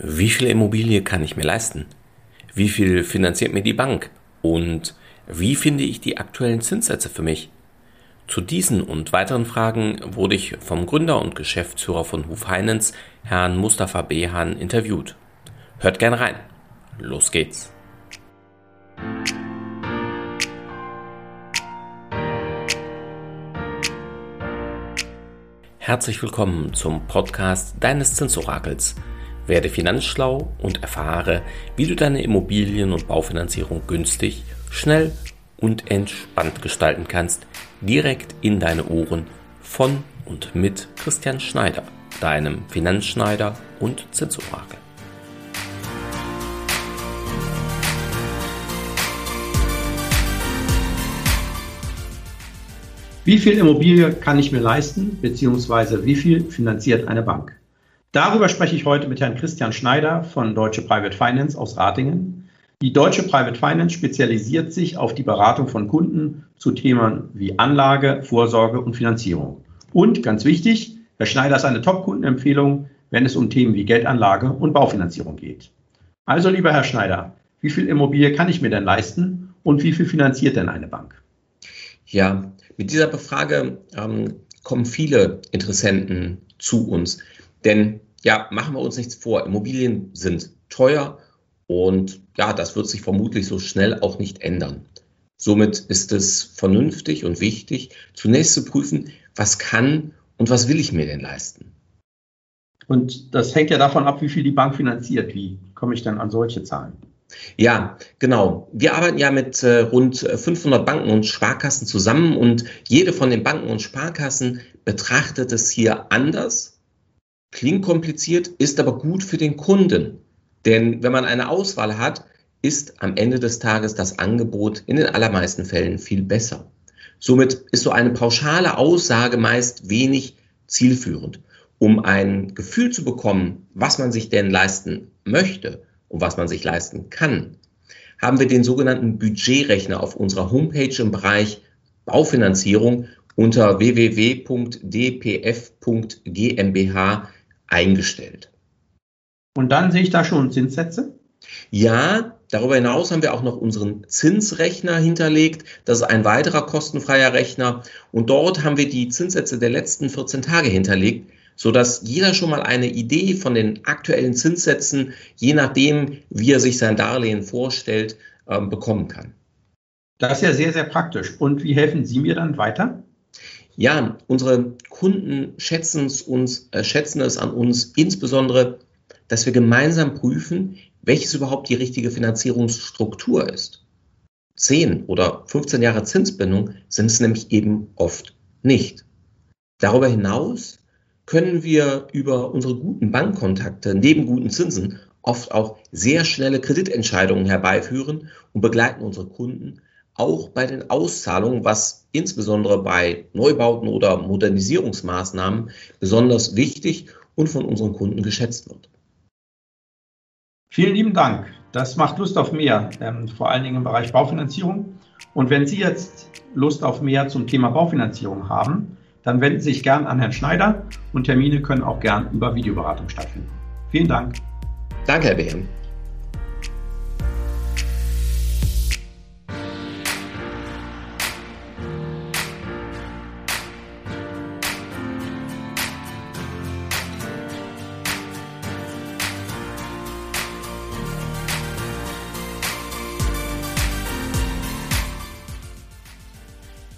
Wie viel Immobilie kann ich mir leisten? Wie viel finanziert mir die Bank? Und wie finde ich die aktuellen Zinssätze für mich? Zu diesen und weiteren Fragen wurde ich vom Gründer und Geschäftsführer von Huf Heinens, Herrn Mustafa Behan, interviewt. Hört gerne rein. Los geht's. Herzlich willkommen zum Podcast deines Zinsorakels werde finanzschlau und erfahre, wie du deine Immobilien- und Baufinanzierung günstig, schnell und entspannt gestalten kannst, direkt in deine Ohren von und mit Christian Schneider, deinem Finanzschneider und Zinsorakel. Wie viel Immobilie kann ich mir leisten, beziehungsweise wie viel finanziert eine Bank? Darüber spreche ich heute mit Herrn Christian Schneider von Deutsche Private Finance aus Ratingen. Die Deutsche Private Finance spezialisiert sich auf die Beratung von Kunden zu Themen wie Anlage, Vorsorge und Finanzierung. Und ganz wichtig, Herr Schneider ist eine Top-Kundenempfehlung, wenn es um Themen wie Geldanlage und Baufinanzierung geht. Also, lieber Herr Schneider, wie viel Immobilie kann ich mir denn leisten und wie viel finanziert denn eine Bank? Ja, mit dieser Befrage ähm, kommen viele Interessenten zu uns. Denn ja, machen wir uns nichts vor, Immobilien sind teuer und ja, das wird sich vermutlich so schnell auch nicht ändern. Somit ist es vernünftig und wichtig, zunächst zu prüfen, was kann und was will ich mir denn leisten. Und das hängt ja davon ab, wie viel die Bank finanziert. Wie komme ich dann an solche Zahlen? Ja, genau. Wir arbeiten ja mit äh, rund 500 Banken und Sparkassen zusammen und jede von den Banken und Sparkassen betrachtet es hier anders Klingt kompliziert, ist aber gut für den Kunden. Denn wenn man eine Auswahl hat, ist am Ende des Tages das Angebot in den allermeisten Fällen viel besser. Somit ist so eine pauschale Aussage meist wenig zielführend. Um ein Gefühl zu bekommen, was man sich denn leisten möchte und was man sich leisten kann, haben wir den sogenannten Budgetrechner auf unserer Homepage im Bereich Baufinanzierung unter www.dpf.gmbh eingestellt. Und dann sehe ich da schon Zinssätze? Ja, darüber hinaus haben wir auch noch unseren Zinsrechner hinterlegt. Das ist ein weiterer kostenfreier Rechner. Und dort haben wir die Zinssätze der letzten 14 Tage hinterlegt, sodass jeder schon mal eine Idee von den aktuellen Zinssätzen, je nachdem, wie er sich sein Darlehen vorstellt, ähm, bekommen kann. Das ist ja sehr, sehr praktisch. Und wie helfen Sie mir dann weiter? Ja, unsere Kunden schätzen es, uns, äh, schätzen es an uns insbesondere, dass wir gemeinsam prüfen, welches überhaupt die richtige Finanzierungsstruktur ist. Zehn oder 15 Jahre Zinsbindung sind es nämlich eben oft nicht. Darüber hinaus können wir über unsere guten Bankkontakte neben guten Zinsen oft auch sehr schnelle Kreditentscheidungen herbeiführen und begleiten unsere Kunden auch bei den Auszahlungen, was insbesondere bei Neubauten oder Modernisierungsmaßnahmen besonders wichtig und von unseren Kunden geschätzt wird. Vielen lieben Dank. Das macht Lust auf mehr, ähm, vor allen Dingen im Bereich Baufinanzierung. Und wenn Sie jetzt Lust auf mehr zum Thema Baufinanzierung haben, dann wenden Sie sich gern an Herrn Schneider und Termine können auch gern über Videoberatung stattfinden. Vielen Dank. Danke, Herr Behem.